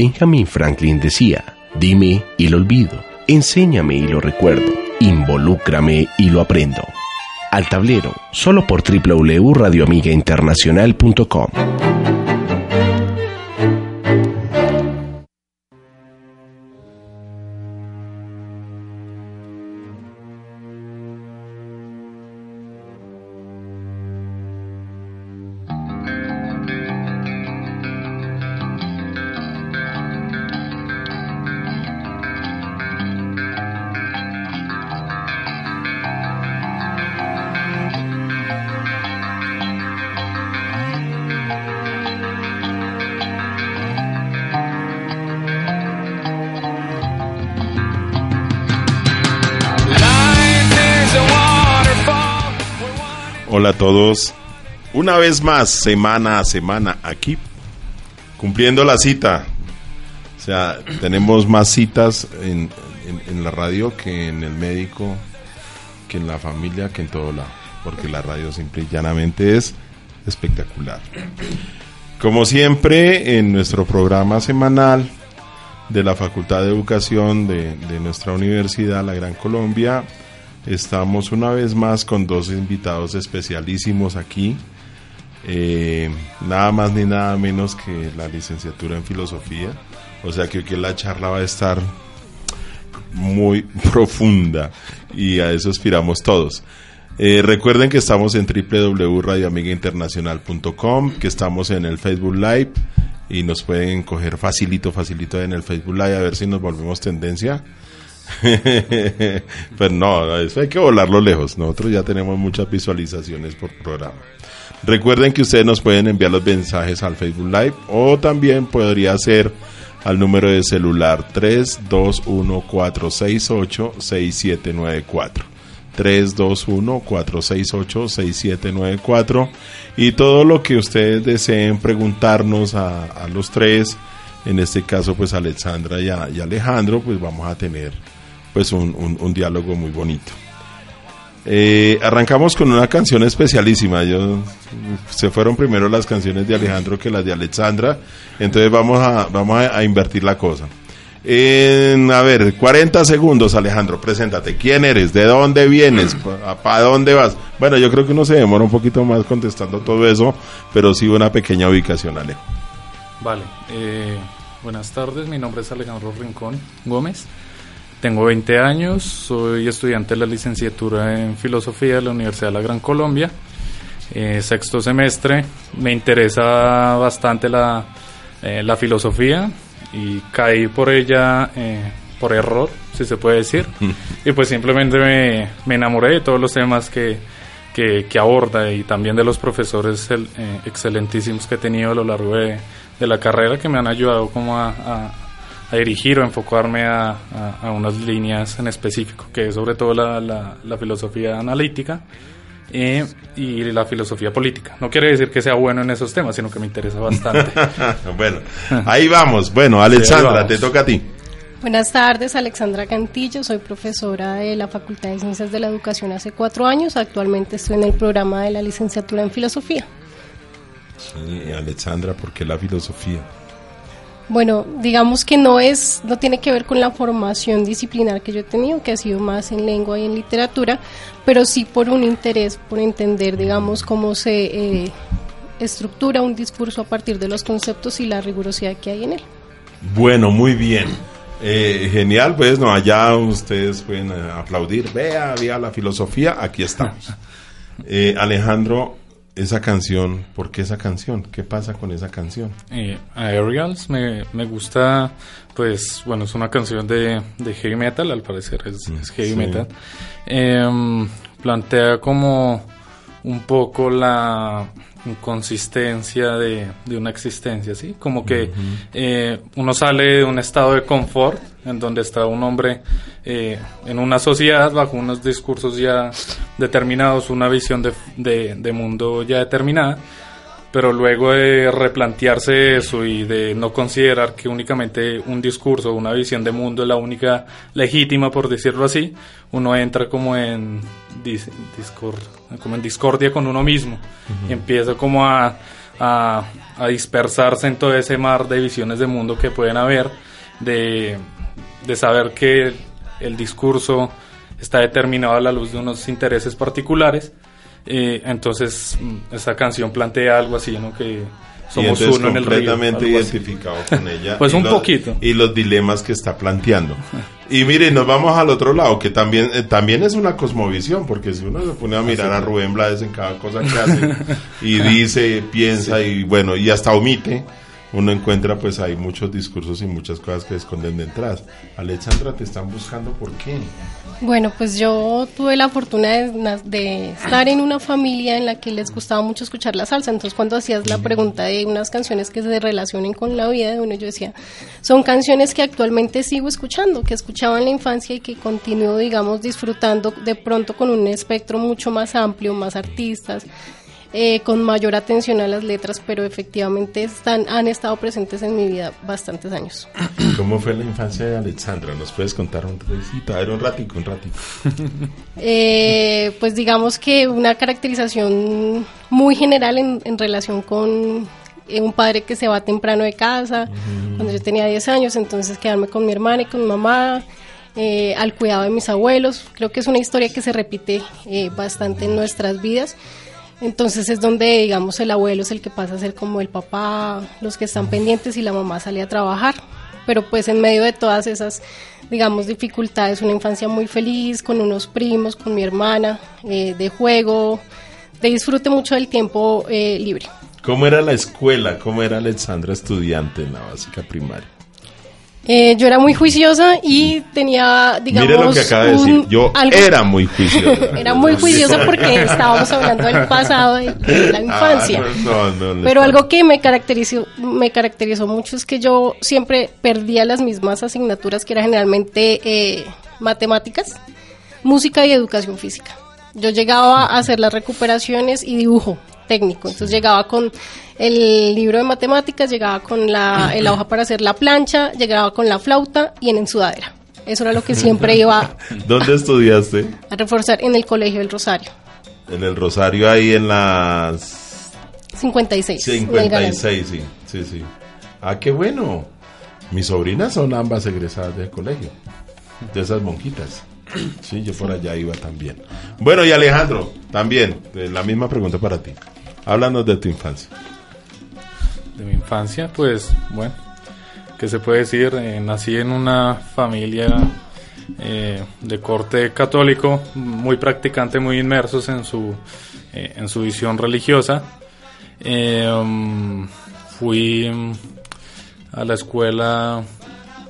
Benjamin Franklin decía, dime y lo olvido, enséñame y lo recuerdo, involúcrame y lo aprendo. Al tablero, solo por www.radioamigainternacional.com. más, semana a semana, aquí, cumpliendo la cita. O sea, tenemos más citas en, en, la radio que en el médico, que en la familia, que en todo lado. Porque la radio simple y llanamente es espectacular. Como siempre, en nuestro programa semanal de la Facultad de Educación de, de nuestra universidad, la Gran Colombia, Estamos una vez más con dos invitados especialísimos aquí. Eh, nada más ni nada menos que la licenciatura en filosofía. O sea que la charla va a estar muy profunda y a eso aspiramos todos. Eh, recuerden que estamos en www.radioamigainternacional.com, que estamos en el Facebook Live y nos pueden coger facilito, facilito en el Facebook Live a ver si nos volvemos tendencia. Pero no, eso hay que volarlo lejos. Nosotros ya tenemos muchas visualizaciones por programa. Recuerden que ustedes nos pueden enviar los mensajes al Facebook Live o también podría ser al número de celular 321-468-6794. 321-468-6794 y todo lo que ustedes deseen preguntarnos a, los tres, en este caso pues Alexandra y, y Alejandro, pues vamos a tener pues un, un, diálogo muy bonito. Eh, arrancamos con una canción especialísima. Yo, se fueron primero las canciones de Alejandro que las de Alexandra. Entonces vamos a, vamos a, invertir la cosa. En, a ver, 40 segundos, Alejandro, preséntate. ¿Quién eres? ¿De dónde vienes? ¿Para dónde vas? Bueno, yo creo que uno se demora un poquito más contestando todo eso, pero sí una pequeña ubicación, Ale. Vale. Eh, buenas tardes, mi nombre es Alejandro Rincón Gómez. Tengo 20 años, soy estudiante de la licenciatura en Filosofía de la Universidad de la Gran Colombia, eh, sexto semestre. Me interesa bastante la, eh, la filosofía y caí por ella eh, por error, si se puede decir. Y pues simplemente me, me, enamoré de todos los temas que, que, que aborda y también de los profesores excelentísimos que he tenido a lo largo de, de, la carrera que me han ayudado como a a dirigir o enfocarme a, a, unas líneas en específico, que es sobre todo la, la, filosofía analítica eh, y la filosofía política. No quiere decir que sea bueno en esos temas, sino que me interesa bastante. bueno, ahí vamos. Bueno, Alexandra, te toca a ti. Buenas tardes, Alexandra Cantillo, soy profesora de la Facultad de Ciencias de la Educación hace cuatro años, actualmente estoy en el programa de la licenciatura en Filosofía. Sí, Alexandra, ¿por qué la filosofía? Bueno, digamos que no es, no tiene que ver con la formación disciplinar que yo he tenido, que ha sido más en lengua y en literatura, pero sí por un interés, por entender, digamos, cómo se eh, estructura un discurso a partir de los conceptos y la rigurosidad que hay en él. Bueno, muy bien. Eh, genial, pues no, allá ustedes pueden eh, aplaudir. Vea, vea la filosofía, aquí estamos. Alejandro, esa canción, ¿por qué esa canción? ¿Qué pasa con esa canción? Eh, Aerials me, me, gusta, pues, bueno, es una canción de, de heavy metal, al parecer es, mm, heavy metal. Em, plantea como un poco la inconsistencia de, de una existencia, ¿sí? Como que eh, uno sale de un estado de confort en donde está un hombre eh, en una sociedad bajo unos discursos ya determinados, una visión de, de, mundo ya determinada, pero luego de replantearse eso y de no considerar que únicamente un discurso, una visión de mundo es la única legítima, por decirlo así, uno entra como en, como en discordia con uno mismo y empieza como a a, a dispersarse en todo ese mar de visiones de mundo que pueden haber, de, de saber que el discurso está determinado a la luz de unos intereses particulares. Eh, entonces, mm, esta canción plantea algo así, ¿no? Que somos y uno en el completamente identificado con ella. Pues un los- poquito. Y los dilemas que está planteando. Y mire, nos vamos al otro lado, que también, eh, también es una cosmovisión, porque si uno se pone a mirar a Rubén Blades en cada cosa que hace, y dice, piensa, y bueno, y hasta omite, uno encuentra pues hay muchos discursos y muchas cosas que esconden detrás. Alexandra, te están buscando, ¿por qué? Bueno, pues yo tuve la fortuna de, de estar en una familia en la que les gustaba mucho escuchar la salsa. Entonces, cuando hacías la pregunta de unas canciones que se relacionen con la vida de uno, yo decía, son canciones que actualmente sigo escuchando, que escuchaba en la infancia y que continúo, digamos, disfrutando de pronto con un espectro mucho más amplio, más artistas. Eh, con mayor atención a las letras, pero efectivamente están, han estado presentes en mi vida bastantes años. ¿Cómo fue la infancia de Alexandra? ¿Nos puedes contar un ratito? A ver, un ratico, un ratico. Eh, pues digamos que una caracterización muy general en, en relación con eh, un padre que se va temprano de casa, cuando yo tenía 10 años, entonces quedarme con mi hermana y con mi mamá, eh, al cuidado de mis abuelos. Creo que es una historia que se repite eh, bastante en nuestras vidas. Entonces es donde, digamos, el abuelo es el que pasa a ser como el papá, los que están pendientes y la mamá sale a trabajar. Pero pues en medio de todas esas, digamos, dificultades, una infancia muy feliz, con unos primos, con mi hermana, eh, de juego, de disfrute mucho del tiempo eh, libre. ¿Cómo era la escuela? ¿Cómo era Alexandra estudiante en la básica primaria? Eh, yo era muy juiciosa y tenía, digamos, Mire lo que acaba de decir. Yo algo- era muy juiciosa. Era muy juiciosa porque estábamos hablando del pasado de, de la infancia. Ah, no, no, no, Pero algo que me caracterizó, me caracterizó mucho es que yo siempre perdía las mismas asignaturas que eran generalmente eh, matemáticas, música y educación física. Yo llegaba a hacer las recuperaciones y dibujo técnico. Entonces llegaba con el libro de matemáticas, llegaba con la, la hoja para hacer la plancha, llegaba con la flauta y en ensudadera. Eso era lo que siempre iba ¿Dónde estudiaste? a reforzar en el Colegio del Rosario. En el Rosario, ahí en las 56. en el Galán. 56, sí, sí, sí. Ah, qué bueno. Mis sobrinas son ambas egresadas del colegio, de esas monjitas. Sí, yo por allá iba también. Bueno, y Alejandro, también, eh, la misma pregunta para ti. Háblanos de tu infancia. de mi infancia, pues bueno, ¿qué se puede decir? Eh, nací en una familia eh, de corte católico, muy practicante, muy inmersos en su, eh, en su visión religiosa. Fui mm, a la escuela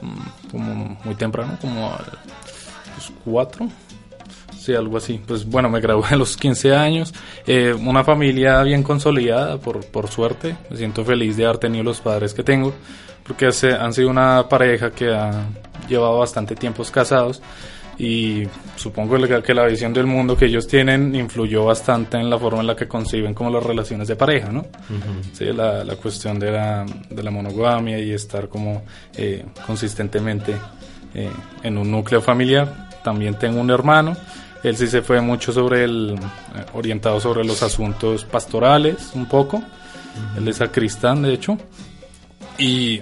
mm, como muy temprano, como a los cuatro, Sí, algo así. Pues bueno, me gradué a los 15 años. Eh, una familia bien consolidada, por, por suerte. Me siento feliz de haber tenido los padres que tengo, porque hace- han sido una pareja que ha llevado bastante tiempos casados y supongo que- que la visión del mundo que ellos tienen influyó bastante en la forma en la que conciben como las relaciones de pareja, ¿no? Sí, la, la cuestión de la, de la monogamia y estar como eh, consistentemente eh, en un núcleo familiar. También tengo un hermano. Él sí se fue mucho sobre el, eh, orientado sobre los asuntos pastorales, un poco. Él es sacristán, de hecho. Y,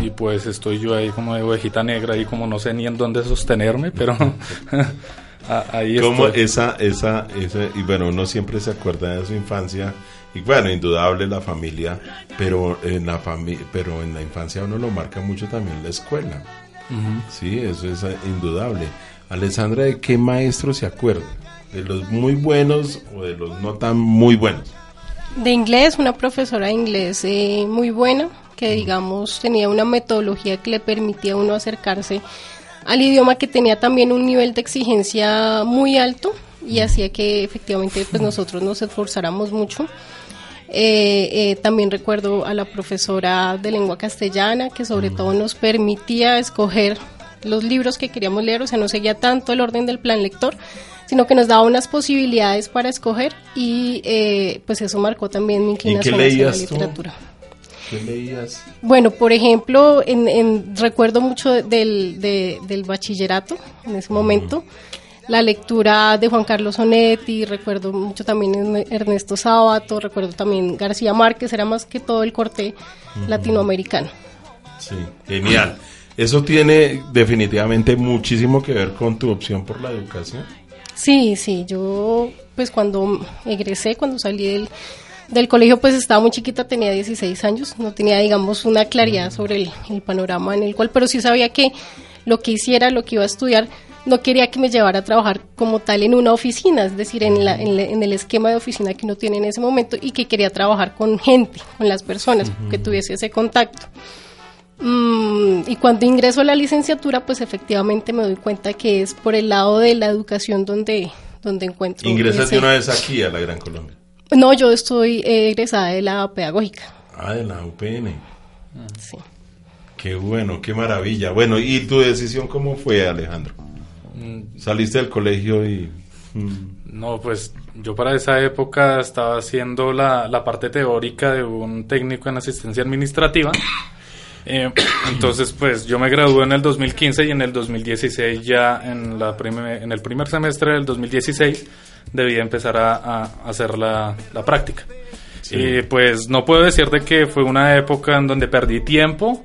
y pues estoy yo ahí como de ovejita negra y como no sé ni en dónde sostenerme, pero ahí Como esa, esa, esa, y bueno, uno siempre se acuerda de su infancia, y bueno, indudable la familia, pero en la familia, pero en la infancia uno lo marca mucho también la escuela. Sí, eso es eh, indudable. Alessandra, ¿de qué maestro se acuerda? ¿De los muy buenos o de los no tan muy buenos? De inglés, una profesora de inglés eh, muy buena, que digamos tenía una metodología que le permitía a uno acercarse al idioma que tenía también un nivel de exigencia muy alto y hacía que efectivamente pues nosotros nos esforzáramos mucho. Eh, eh, también recuerdo a la profesora de lengua castellana que sobre todo nos permitía escoger los libros que queríamos leer, o sea, no seguía tanto el orden del plan lector, sino que nos daba unas posibilidades para escoger y eh, pues eso marcó también mi inclinación hacia la tú? literatura. ¿Qué leías? Bueno, por ejemplo, en, en- recuerdo mucho del, de- del bachillerato en ese momento. la lectura de Juan Carlos Onetti, recuerdo mucho también Ernesto Sábato, recuerdo también García Márquez, era más que todo el corte latinoamericano. Sí, genial. Eso tiene definitivamente muchísimo que ver con tu opción por la educación. Sí, sí, yo pues cuando egresé, cuando salí del, del colegio pues estaba muy chiquita, tenía 16 años, no tenía digamos una claridad sobre el, el panorama en el cual, pero sí sabía que lo que hiciera, lo que iba a estudiar, no quería que me llevara a trabajar como tal en una oficina, es decir, en, la, en, el esquema de oficina que uno tiene en ese momento y que quería trabajar con gente, con las personas, que tuviese ese contacto. Mm, y cuando ingreso a la licenciatura, pues efectivamente me doy cuenta que es por el lado de la educación donde, donde encuentro. ¿Ingresas de una vez aquí a la Gran Colombia? No, yo estoy egresada de la pedagógica. Ah, de la UPN. Sí. Qué bueno, qué maravilla. Bueno, ¿y tu decisión cómo fue, Alejandro? Mm. Saliste del colegio y... Mm. No, pues yo para esa época estaba haciendo la, la parte teórica de un técnico en asistencia administrativa. Eh, entonces, pues yo me gradué en el 2015 y en el 2016 ya en, la en el primer semestre del 2016 debía empezar a, hacer la, la práctica. Y pues no puedo decirte que fue una época en donde perdí tiempo,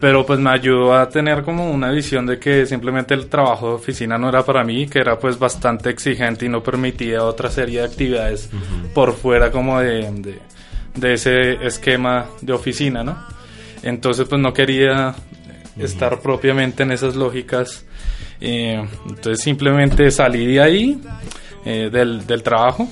pero pues me ayudó a tener como una visión de que simplemente el trabajo de oficina no era para mí, que era pues bastante exigente y no permitía otra serie de actividades por fuera como de, de, ese esquema de oficina, ¿no? Entonces pues no quería estar propiamente en esas lógicas, eh, entonces simplemente salí de ahí, eh, del, del trabajo.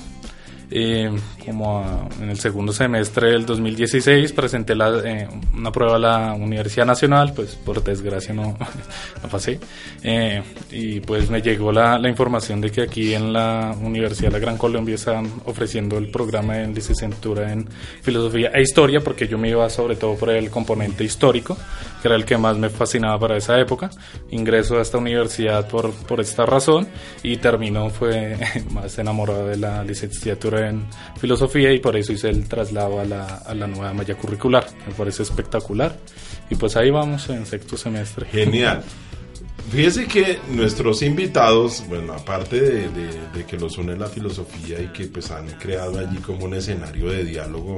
Eh, como en el segundo semestre del 2016 presenté la, eh, una prueba a la Universidad Nacional, pues por desgracia no, no pasé. Eh, y pues me llegó la, la, información de que aquí en la Universidad de la Gran Colombia están ofreciendo el programa de licenciatura en Filosofía e Historia, porque yo me iba sobre todo por el componente histórico, que era el que más me fascinaba para esa época. Ingreso a esta universidad por, por esta razón y terminó, fue más enamorado de la licenciatura en filosofía y por eso hice el traslado a la, a la nueva malla curricular. Me parece espectacular. Y pues ahí vamos en sexto semestre. Genial. Fíjese que nuestros invitados, bueno, aparte de, de, que los une la filosofía y que pues han creado allí como un escenario de diálogo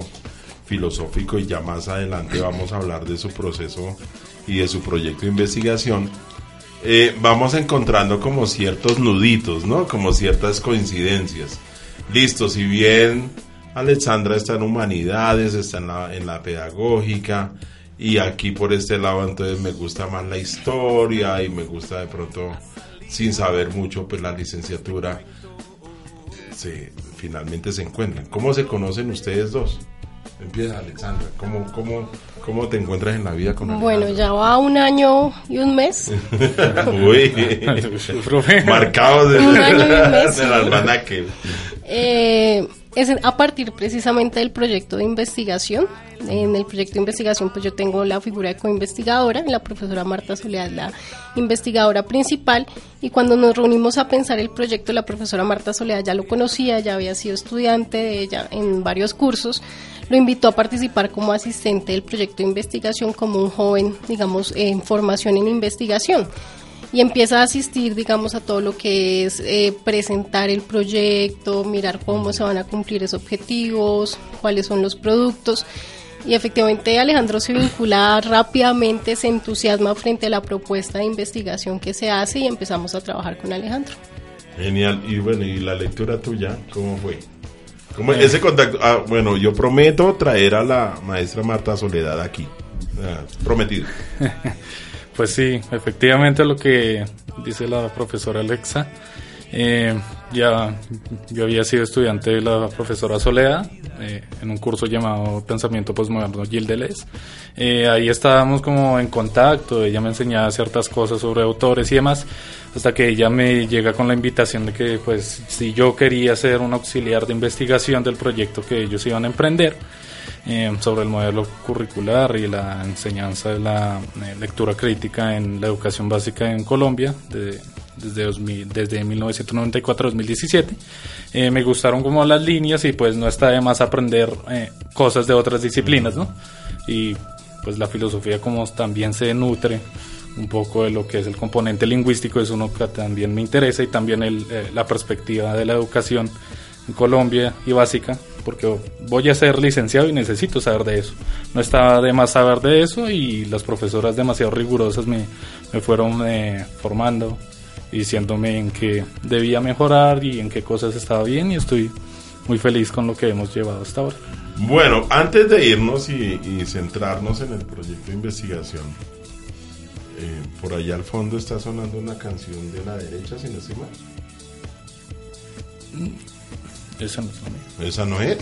filosófico y ya más adelante vamos a hablar de su proceso y de su proyecto de investigación, eh, vamos encontrando como ciertos nuditos, ¿no? Como ciertas coincidencias. Listo, si bien Alexandra está en humanidades, está en la, en la pedagógica, y aquí por este lado entonces me gusta más la historia y me gusta de pronto, sin saber mucho, pues la licenciatura, se, finalmente se encuentran. ¿Cómo se conocen ustedes dos? Empieza Alexandra, ¿cómo, cómo, cómo te encuentras en la vida con? Bueno, ya va un año y un mes. Uy, marcado de, un año y un mes, almanaque. Eh, es a partir precisamente del proyecto de investigación. En el proyecto de investigación, pues yo tengo la figura de coinvestigadora, la profesora Marta Soledad, la investigadora principal, y cuando nos reunimos a pensar el proyecto, la profesora Marta Soledad ya lo conocía, ya había sido estudiante de ella en varios cursos, lo invitó a participar como asistente del proyecto de investigación como un joven, digamos, en formación en investigación y empieza a asistir, digamos, a todo lo que es eh, presentar el proyecto, mirar cómo se van a cumplir esos objetivos, cuáles son los productos. Y efectivamente Alejandro se vincula rápidamente, se entusiasma frente a la propuesta de investigación que se hace y empezamos a trabajar con Alejandro. Genial. Y bueno, ¿y la lectura tuya cómo fue? ¿Cómo ese contacto? Ah, bueno, yo prometo traer a la maestra Marta Soledad aquí. Prometido. Pues sí, efectivamente lo que dice la profesora Alexa. Eh, ya yo había sido estudiante de la profesora Soledad eh, en un curso llamado Pensamiento Postmoderno Gilles Deleuze. Eh, ahí estábamos como en contacto, ella me enseñaba ciertas cosas sobre autores y demás, hasta que ella me llega con la invitación de que pues si yo quería ser un auxiliar de investigación del proyecto que ellos iban a emprender, eh, sobre el modelo curricular y la enseñanza de la eh, lectura crítica en la educación básica en Colombia desde, 2000, desde 1994 2017. Eh, me gustaron como las líneas y pues no está de más aprender cosas de otras disciplinas, ¿no? Y pues la filosofía como también se nutre un poco de lo que es el componente lingüístico, es uno que también me interesa y también el, la perspectiva de la educación en Colombia y básica, porque voy a ser licenciado y necesito saber de eso. No estaba de más saber de eso y las profesoras demasiado rigurosas me, me fueron eh, formando, diciéndome en qué debía mejorar y en qué cosas estaba bien y estoy muy feliz con lo que hemos llevado hasta ahora. Bueno, antes de irnos y, centrarnos en el proyecto de investigación, eh, por allá al fondo está sonando una canción de la derecha, si no estoy mal. Esa no es la mía. ¿Esa no es?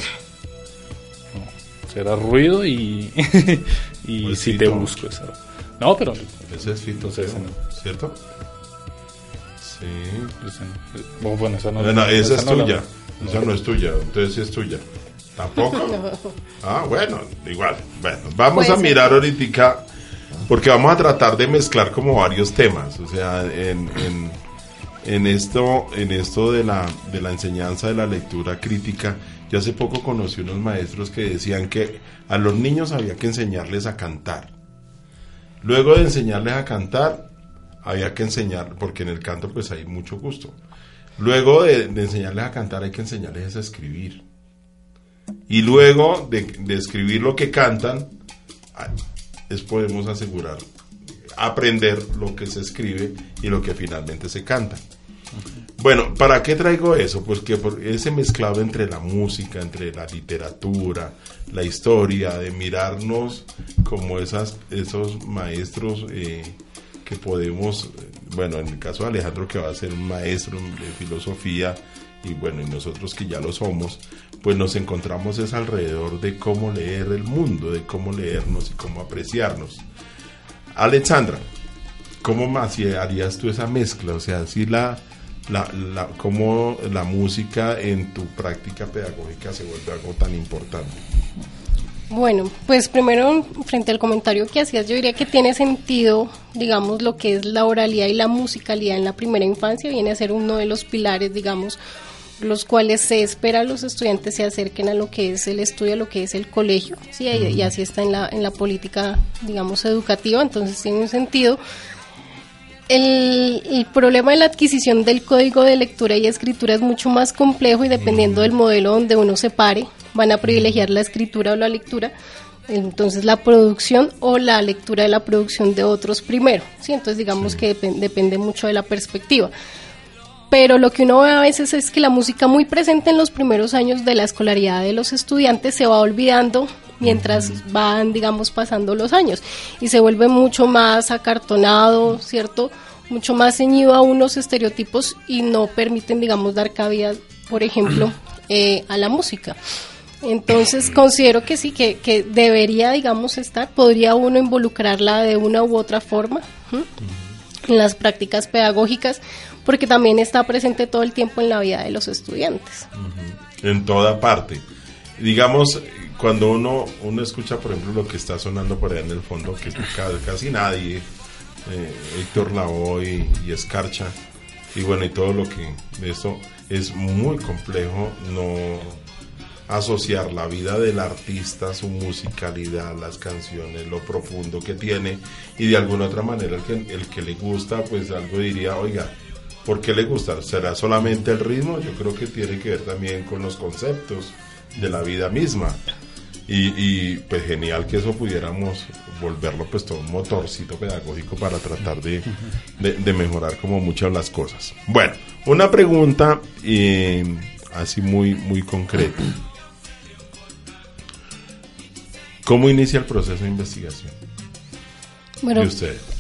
No, será ruido y, y Pues si Fito. te busco esa. No, pero Ese es Fito, Entonces, ¿cierto? Sí. esa no. Bueno, bueno, esa no, Bueno, esa es no la- tuya. Esa no es tuya, entonces sí es tuya. ¿Tampoco? Ah, bueno, igual. Bueno, vamos a ser. mirar ahorita, porque vamos a tratar de mezclar como varios temas. O sea, en, en, en esto, en esto de la, de la enseñanza de la lectura crítica, yo hace poco conocí unos maestros que decían que a los niños había que enseñarles a cantar. Luego de enseñarles a cantar, había que enseñar, porque en el canto pues hay mucho gusto. Luego de, enseñarles a cantar hay que enseñarles a escribir. Y luego de, de escribir lo que cantan, ah, es podemos asegurar aprender lo que se escribe y lo que finalmente se canta. Bueno, ¿para qué traigo eso? Pues que ese mezclado entre la música, entre la literatura, la historia, de mirarnos como esas, esos maestros eh, que podemos, bueno, en el caso de Alejandro que va a ser un maestro de filosofía y bueno, y nosotros que ya lo somos, pues nos encontramos es alrededor de cómo leer el mundo, de cómo leernos y cómo apreciarnos. Alexandra, ¿cómo más harías tú esa mezcla? O sea, si la, la, la, cómo la música en tu práctica pedagógica se vuelve algo tan importante. Bueno, pues primero, frente al comentario que hacías, yo diría que tiene sentido, digamos, lo que es la oralidad y la musicalidad en la primera infancia, viene a ser uno de los pilares, digamos, los cuales se espera a los estudiantes se acerquen a lo que es el estudio, a lo que es el colegio, ¿sí? y, y así está en la, en la política, digamos, educativa, entonces tiene un sentido. El, el problema de la adquisición del código de lectura y escritura es mucho más complejo y dependiendo del modelo donde uno se pare, van a privilegiar la escritura o la lectura, entonces la producción o la lectura de la producción de otros primero, ¿sí? Entonces digamos que depen- depende mucho de la perspectiva. Pero lo que uno ve a veces es que la música muy presente en los primeros años de la escolaridad de los estudiantes se va olvidando mientras van, digamos, pasando los años y se vuelve mucho más acartonado, ¿cierto? Mucho más ceñido a unos estereotipos y no permiten, digamos, dar cabida, por ejemplo, eh, a la música. Entonces considero que sí, que, que debería, digamos, estar, podría uno involucrarla de una u otra forma en las prácticas pedagógicas, porque también está presente todo el tiempo en la vida de los estudiantes. En toda parte. Digamos, cuando uno, uno escucha, por ejemplo, lo que está sonando por allá en el fondo, que ca- casi nadie, eh, Héctor Lavoe y, Escarcha, y bueno, y todo lo que eso es muy complejo no asociar la vida del artista, su musicalidad, las canciones, lo profundo que tiene y de alguna otra manera el que, el que le gusta, pues algo diría, oiga, ¿por qué le gusta? ¿Será solamente el ritmo? Yo creo que tiene que ver también con los conceptos de la vida misma. Y, y, pues genial que eso pudiéramos volverlo pues todo un motorcito pedagógico para tratar de, de- de mejorar como muchas las cosas. Bueno, una pregunta eh, así muy, muy concreta. ¿Cómo inicia el proceso de investigación Bueno,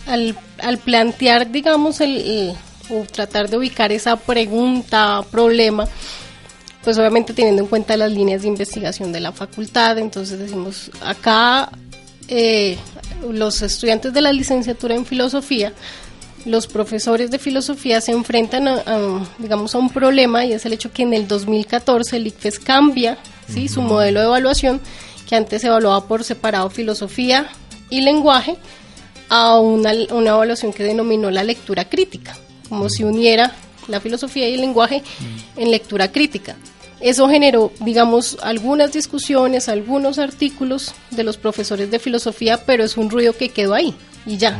al, al plantear, digamos, el, el- o tratar de ubicar esa pregunta, problema, pues obviamente teniendo en cuenta las líneas de investigación de la facultad, entonces decimos, acá eh, los estudiantes de la licenciatura en filosofía, los profesores de filosofía se enfrentan a, a, digamos, a un problema y es el hecho que en el 2014 el ICFES cambia ¿sí? su modelo de evaluación, que antes se evaluaba por separado filosofía y lenguaje, a una, una evaluación que denominó la lectura crítica, como si uniera la filosofía y el lenguaje en lectura crítica. Eso generó, digamos, algunas discusiones, algunos artículos de los profesores de filosofía, pero es un ruido que quedó ahí y ya.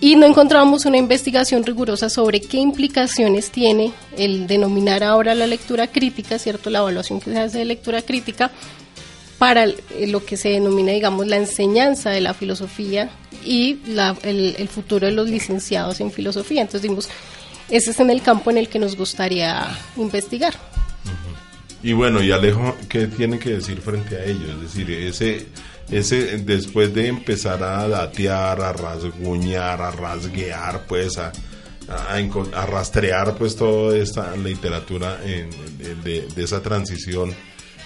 Y no encontramos una investigación rigurosa sobre qué implicaciones tiene el denominar ahora la lectura crítica, ¿cierto? La evaluación que se hace de lectura crítica para lo que se denomina, digamos, la enseñanza de la filosofía y el, el, futuro de los licenciados en filosofía. Entonces, dimos, ese es en el campo en el que nos gustaría investigar. Y bueno, y Alejo, ¿qué tiene que decir frente a ello? Es decir, ese, ese después de empezar a datear, a rasguñar, a rasguear, pues a, a, rastrear pues toda esta literatura de, de, esa transición,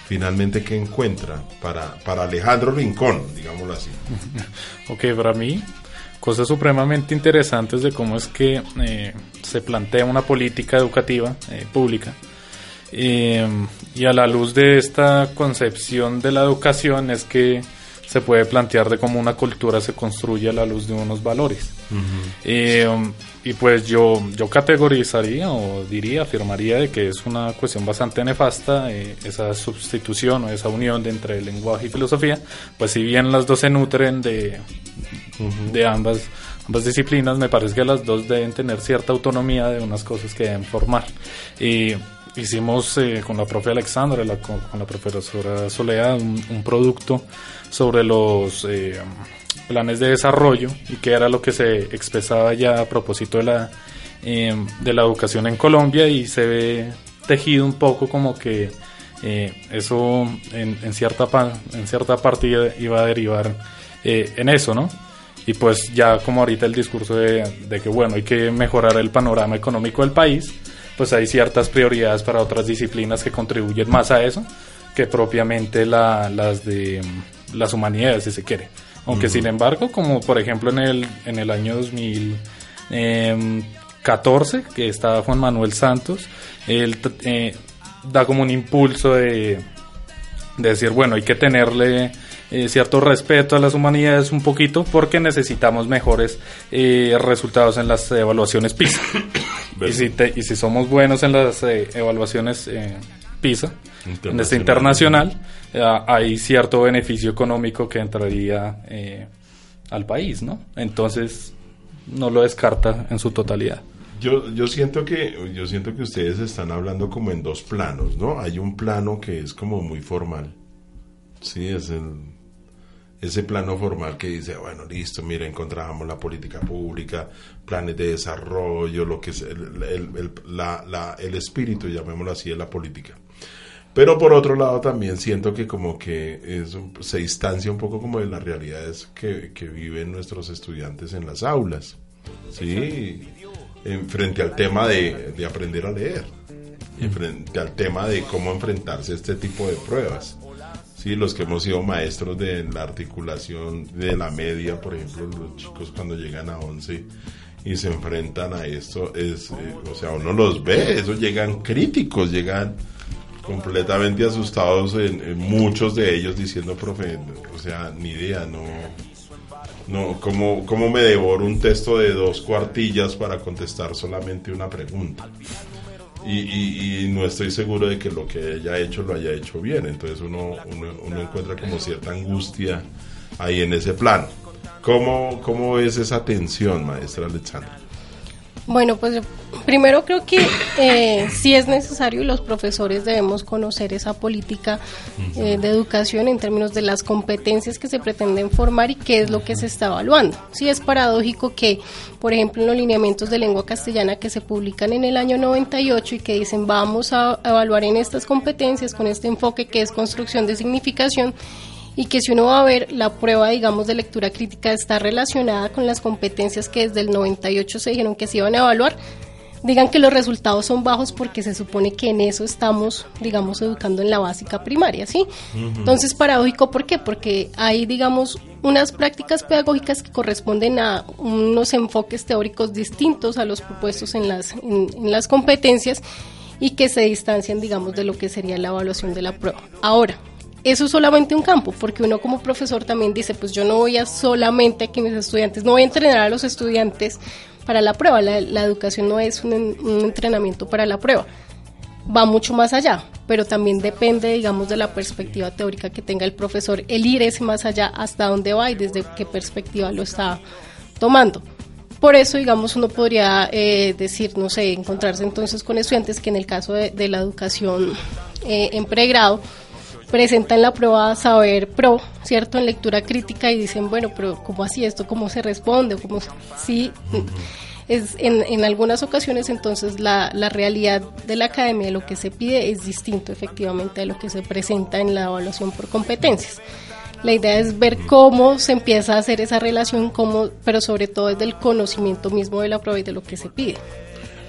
finalmente, ¿qué encuentra para, para Alejandro Rincón, digámoslo así? ok, para mí, cosas supremamente interesantes de cómo es que eh, se plantea una política educativa eh, pública. Eh, y a la luz de esta concepción de la educación es que se puede plantear de cómo una cultura se construye a la luz de unos valores. Eh, y pues yo, yo categorizaría o diría, afirmaría de que es una cuestión bastante nefasta eh, esa sustitución o esa unión de entre lenguaje y filosofía, pues si bien las dos se nutren de, de ambas, ambas disciplinas, me parece que las dos deben tener cierta autonomía de unas cosas que deben formar. Y hicimos eh, con la propia Alexandra, con, la profesora Soledad, un, producto sobre los eh, planes de desarrollo y que era lo que se expresaba ya a propósito de la, em, de la educación en Colombia y se ve tejido un poco como que eh, eso en, cierta, en cierta parte iba a derivar en eso, ¿no? Y pues ya como ahorita el discurso de, de que bueno, hay que mejorar el panorama económico del país, pues hay ciertas prioridades para otras disciplinas que contribuyen más a eso que propiamente las de mm, las humanidades, si se quiere. Aunque sin embargo, como por ejemplo en el, en el año 2014, em, que estaba Juan Manuel Santos, él eh, da como un impulso de, de decir, bueno, hay que tenerle eh, cierto respeto a las humanidades un poquito porque necesitamos mejores eh, resultados en las evaluaciones PISA. y, si y si somos buenos en las eh, evaluaciones PISA, en este internacional, hay cierto beneficio económico que entraría al país, ¿no? Entonces, no lo descarta en su totalidad. Yo, yo siento que yo siento que ustedes están hablando como en dos planos, ¿no? Hay un plano que es como muy formal. Sí, es el ese plano formal que dice, bueno, listo, mira, encontramos la política pública, planes de desarrollo, lo que es el, el, espíritu, llamémoslo así, de la política. Pero por otro lado también siento que como que se distancia un poco como de las realidades que, viven nuestros estudiantes en las aulas, ¿sí? En, frente al tema de, de aprender a leer, y frente al tema de cómo enfrentarse a este tipo de pruebas. Sí, los que hemos sido maestros de la articulación de la media, por ejemplo, los chicos cuando llegan a 11 y se enfrentan a esto, es, eh, o sea, uno los ve, eso llegan críticos, llegan completamente asustados, en, muchos de ellos diciendo, profe, o sea, ni idea, no, no, ¿cómo, ¿cómo me devoro un texto de dos cuartillas para contestar solamente una pregunta? Y, no estoy seguro de que lo que haya hecho lo haya hecho bien. Entonces uno, uno, encuentra como cierta angustia ahí en ese plan. ¿Cómo, cómo es esa tensión, maestra Alexandra? Bueno, pues primero creo que eh, sí es necesario y los profesores debemos conocer esa política eh, de educación en términos de las competencias que se pretenden formar y qué es lo que se está evaluando. Sí es paradójico que, por ejemplo, en los lineamientos de lengua castellana que se publican en el año 98 y que dicen vamos a evaluar en estas competencias con este enfoque que es construcción de significación, y que si uno va a ver la prueba, digamos, de lectura crítica está relacionada con las competencias que desde el 98 se dijeron que se iban a evaluar, digan que los resultados son bajos porque se supone que en eso estamos, digamos, educando en la básica primaria, ¿sí? Entonces, paradójico, ¿por qué? Porque hay, digamos, unas prácticas pedagógicas que corresponden a unos enfoques teóricos distintos a los propuestos en las, en las competencias y que se distancian, digamos, de lo que sería la evaluación de la prueba. Ahora, eso es solamente un campo, porque uno como profesor también dice, pues yo no voy a solamente que mis estudiantes, no voy a entrenar a los estudiantes para la prueba, la, educación no es un, entrenamiento para la prueba. va mucho más allá, pero también depende, digamos, de la perspectiva teórica que tenga el profesor, el ir ese más allá, hasta dónde va y desde qué perspectiva lo está tomando. Por eso, digamos, uno podría eh, decir, no sé, encontrarse entonces con estudiantes que en el caso de, la educación eh, en pregrado presentan la prueba Saber Pro, ¿cierto? En lectura crítica y dicen, bueno, pero ¿cómo así esto? ¿Cómo se responde? ¿Cómo sí? Es, en, en algunas ocasiones entonces la, la realidad de la academia, lo que se pide es distinto efectivamente a lo que se presenta en la evaluación por competencias. La idea es ver cómo se empieza a hacer esa relación, cómo, pero sobre todo es del conocimiento mismo de la prueba y de lo que se pide.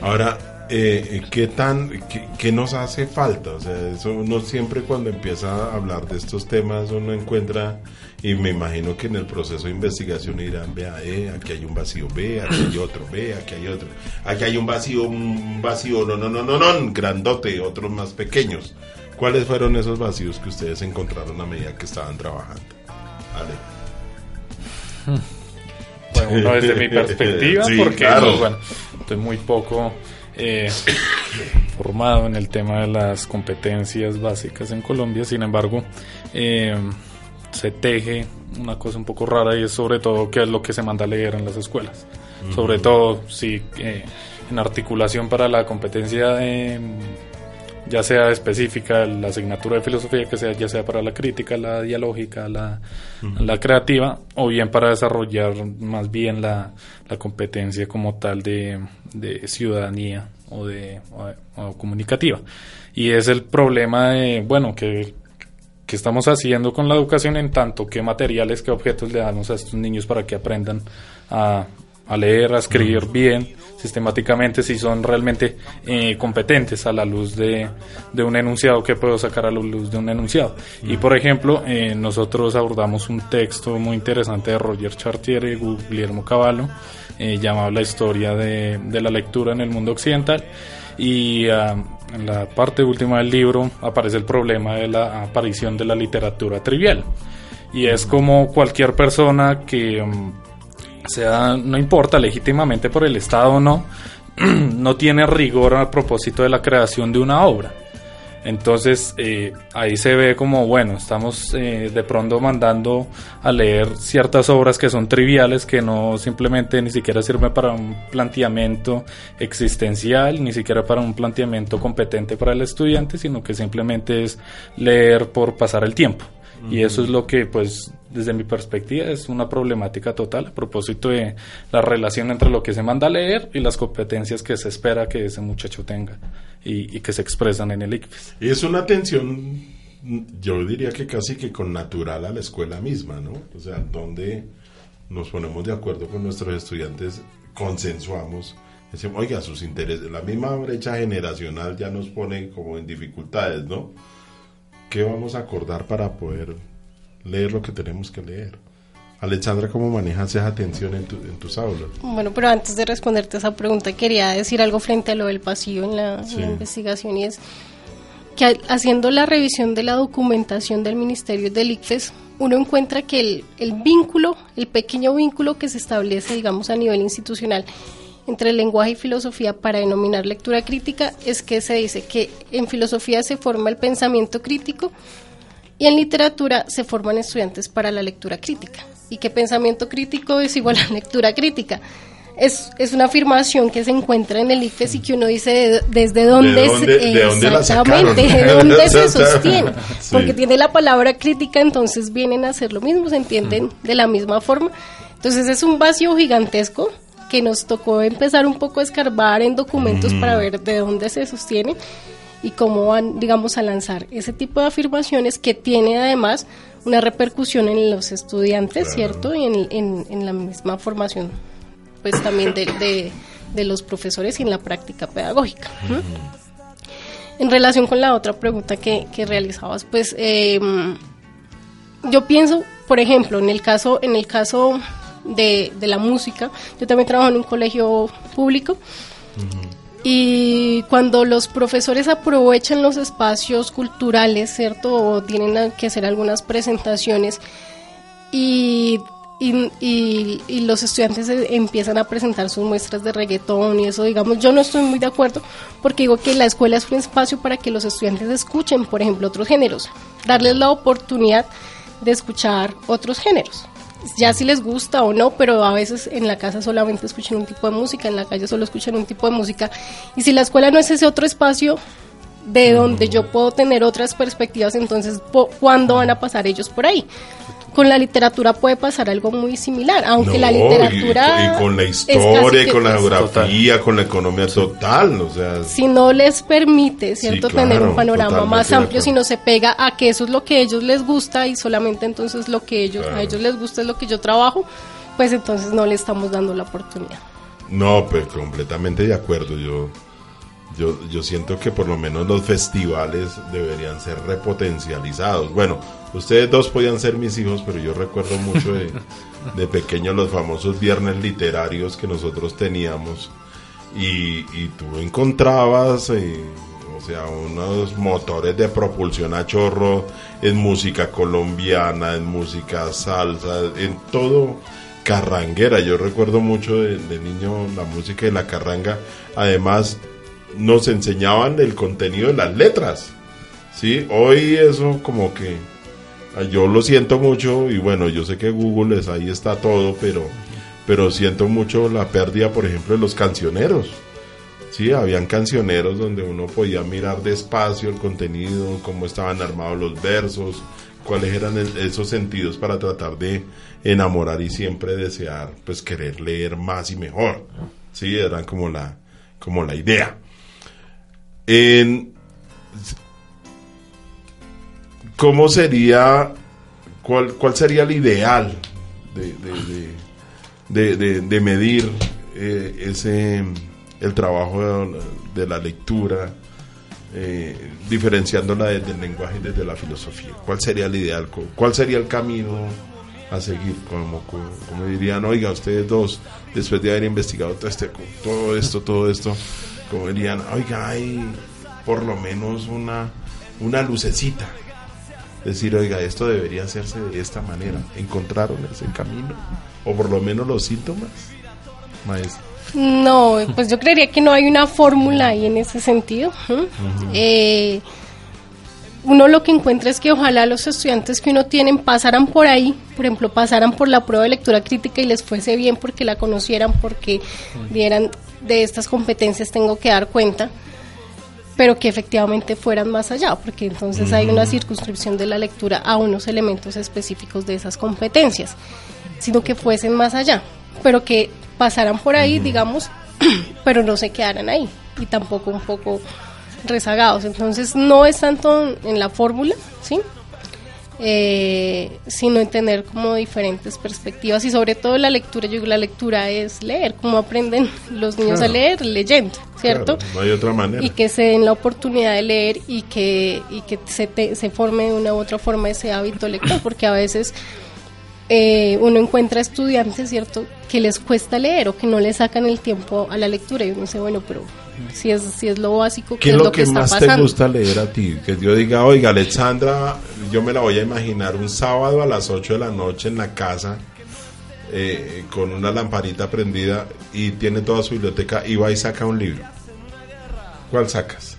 Ahora, eh, ¿qué tan, qué, nos hace falta? O sea, eso uno siempre cuando empieza a hablar de estos temas uno encuentra, y me imagino que en el proceso de investigación irán, vea, eh, aquí hay un vacío, ve, aquí hay otro, ve, aquí hay otro, aquí hay un vacío, un vacío, no, no, no, no, no, grandote, otros más pequeños. ¿Cuáles fueron esos vacíos que ustedes encontraron a medida que estaban trabajando? Ale. Bueno, desde mi perspectiva, porque bueno, estoy muy poco eh, formado en el tema de las competencias básicas en Colombia, sin embargo, eh, se teje una cosa un poco rara y es sobre todo qué es lo que se manda a leer en las escuelas. Sobre todo, si eh, en articulación para la competencia de ya sea específica la asignatura de filosofía, que sea ya sea para la crítica, la dialógica, la, la creativa, o bien para desarrollar más bien la, la competencia como tal de, de ciudadanía o de comunicativa. Y es el problema de, bueno, que, que estamos haciendo con la educación en tanto qué materiales, qué objetos le damos a estos niños para que aprendan a, a leer, a escribir bien sistemáticamente si son realmente eh, competentes a la luz de, de, un enunciado que puedo sacar a la luz de un enunciado. Y por ejemplo, eh, nosotros abordamos un texto muy interesante de Roger Chartier y Guillermo Cavallo, eh, llamado La historia de, de, la lectura en el mundo occidental. Y ah, en la parte última del libro aparece el problema de la aparición de la literatura trivial. Y es como cualquier persona que mm, sea, no importa legítimamente por el Estado o no, no tiene rigor a propósito de la creación de una obra. Entonces eh, ahí se ve como, bueno, estamos eh, de pronto mandando a leer ciertas obras que son triviales, que no simplemente ni siquiera sirven para un planteamiento existencial, ni siquiera para un planteamiento competente para el estudiante, sino que simplemente es leer por pasar el tiempo. Y eso es lo que, pues, desde mi perspectiva, es una problemática total a propósito de la relación entre lo que se manda a leer y las competencias que se espera que ese muchacho tenga y, que se expresan en el ICFES. Es una tensión, yo diría que casi que con natural a la escuela misma, ¿no? O sea, donde nos ponemos de acuerdo con nuestros estudiantes, consensuamos decimos, oiga, sus intereses, la misma brecha generacional ya nos pone como en dificultades, ¿no? ¿Qué vamos a acordar para poder leer lo que tenemos que leer? Alexandra, ¿cómo manejas esa tensión en, tus aulas? Bueno, pero antes de responderte esa pregunta, quería decir algo frente a lo del pasillo en la, investigación y es que haciendo la revisión de la documentación del Ministerio del ICFES, uno encuentra que el, el vínculo, el pequeño vínculo que se establece, digamos, a nivel institucional entre lenguaje y filosofía para denominar lectura crítica es que se dice que en filosofía se forma el pensamiento crítico y en literatura se forman estudiantes para la lectura crítica. Y que pensamiento crítico es igual a lectura crítica. Es, es una afirmación que se encuentra en el IFES y que uno dice desde dónde, exactamente, de dónde se sostiene, porque tiene la palabra crítica, entonces vienen a hacer lo mismo, se entienden de la misma forma. Entonces es un vacío gigantesco que nos tocó empezar un poco a escarbar en documentos para ver de dónde se sostiene y cómo van, digamos, a lanzar ese tipo de afirmaciones que tiene además una repercusión en los estudiantes, ¿cierto? Y en, en, la misma formación, pues también de, de, los profesores y en la práctica pedagógica. En relación con la otra pregunta que, que realizabas, pues em, yo pienso, por ejemplo, en el caso, en el caso de, la música. Yo también trabajo en un colegio público. Y cuando los profesores aprovechan los espacios culturales, ¿cierto? O tienen que hacer algunas presentaciones y y, y, y los estudiantes eh, empiezan a presentar sus muestras de reggaetón y eso, digamos, yo no estoy muy de acuerdo porque digo que la escuela es un espacio para que los estudiantes escuchen, por ejemplo, otros géneros, darles la oportunidad de escuchar otros géneros. Ya si les gusta o no, pero a veces en la casa solamente escuchan un tipo de música, en la calle solo escuchan un tipo de música. Y si la escuela no es ese otro espacio de donde yo puedo tener otras perspectivas, entonces, ¿cuándo van a pasar ellos por ahí? Con la literatura puede pasar algo muy similar, aunque la No, literatura... Y, con la historia, con la geografía, con la economía total. O sea, si no les permite, ¿cierto?, claro, tener un panorama más amplio, si no se pega a que eso es lo que a ellos les gusta y solamente entonces lo que ellos, Claro. a ellos les gusta es lo que yo trabajo, pues entonces no le estamos dando la oportunidad. no, pues completamente de acuerdo. Yo, yo, yo siento que por lo menos los festivales deberían ser repotencializados. Bueno, ustedes dos podían ser mis hijos, pero yo recuerdo mucho de, de pequeño los famosos viernes literarios que nosotros teníamos. Y, y tú encontrabas, eh, o sea, unos motores de propulsión a chorro en música colombiana, en música salsa, en todo carranguera. Yo recuerdo mucho de, de niño la música de la carranga. Además, nos enseñaban el contenido de las letras. ¿sí? Hoy eso como que yo lo siento mucho y bueno, yo sé que Google es, ahí está todo, pero, pero siento mucho la pérdida, por ejemplo, de los cancioneros. Sí, habían cancioneros donde uno podía mirar despacio el contenido, cómo estaban armados los versos, cuáles eran esos sentidos para tratar de enamorar y siempre desear, pues querer leer más y mejor. Sí, era como la, como la idea. En, ¿Cómo sería, cuál, cuál sería el ideal de, de, de, de- medir eh, ese, el trabajo de, la lectura, eh, diferenciándola desde el lenguaje y desde la filosofía? ¿Cuál sería el ideal? Cu- ¿Cuál sería el camino a seguir? Como, como, como dirían, oiga, ustedes dos, después de haber investigado todo, este, todo esto, todo esto, como dirían, oiga, hay por lo menos una, una lucecita decir, oiga, esto debería hacerse de esta manera. ¿Encontraron ese camino? O por lo menos los síntomas, maestro. No, pues yo creería que no hay una fórmula ahí en ese sentido. ¿m? Eh, uno lo que encuentra es que ojalá los estudiantes que uno tienen pasaran por ahí, por ejemplo, pasaran por la prueba de lectura crítica y les fuese bien porque la conocieran, porque dieran de estas competencias tengo que dar cuenta, pero que efectivamente fueran más allá, porque entonces hay una circunscripción de la lectura a unos elementos específicos de esas competencias, sino que fuesen más allá, pero que pasaran por ahí, digamos, pero no se quedaran ahí y tampoco un poco rezagados. Entonces no es tanto en la fórmula, ¿sí? Eh, sino en tener como diferentes perspectivas y sobre todo la lectura, yo digo, la lectura es leer, como aprenden los niños a leer, leyendo, ¿cierto? Claro, no hay otra manera. y que se den la oportunidad de leer y que, y que se, te- se forme de una u otra forma ese hábito lector, porque a veces eh, uno encuentra estudiantes, ¿cierto?, que les cuesta leer o que no le sacan el tiempo a la lectura y uno dice, bueno, pero si es, si es lo básico, ¿Qué ¿qué es lo que, más pasando? te gusta leer a ti? Que yo diga, oiga, Alexandra, yo me la voy a imaginar un sábado a las 8 de la noche en la casa eh, con una lamparita prendida y tiene toda su biblioteca y va y saca un libro. ¿Cuál sacas?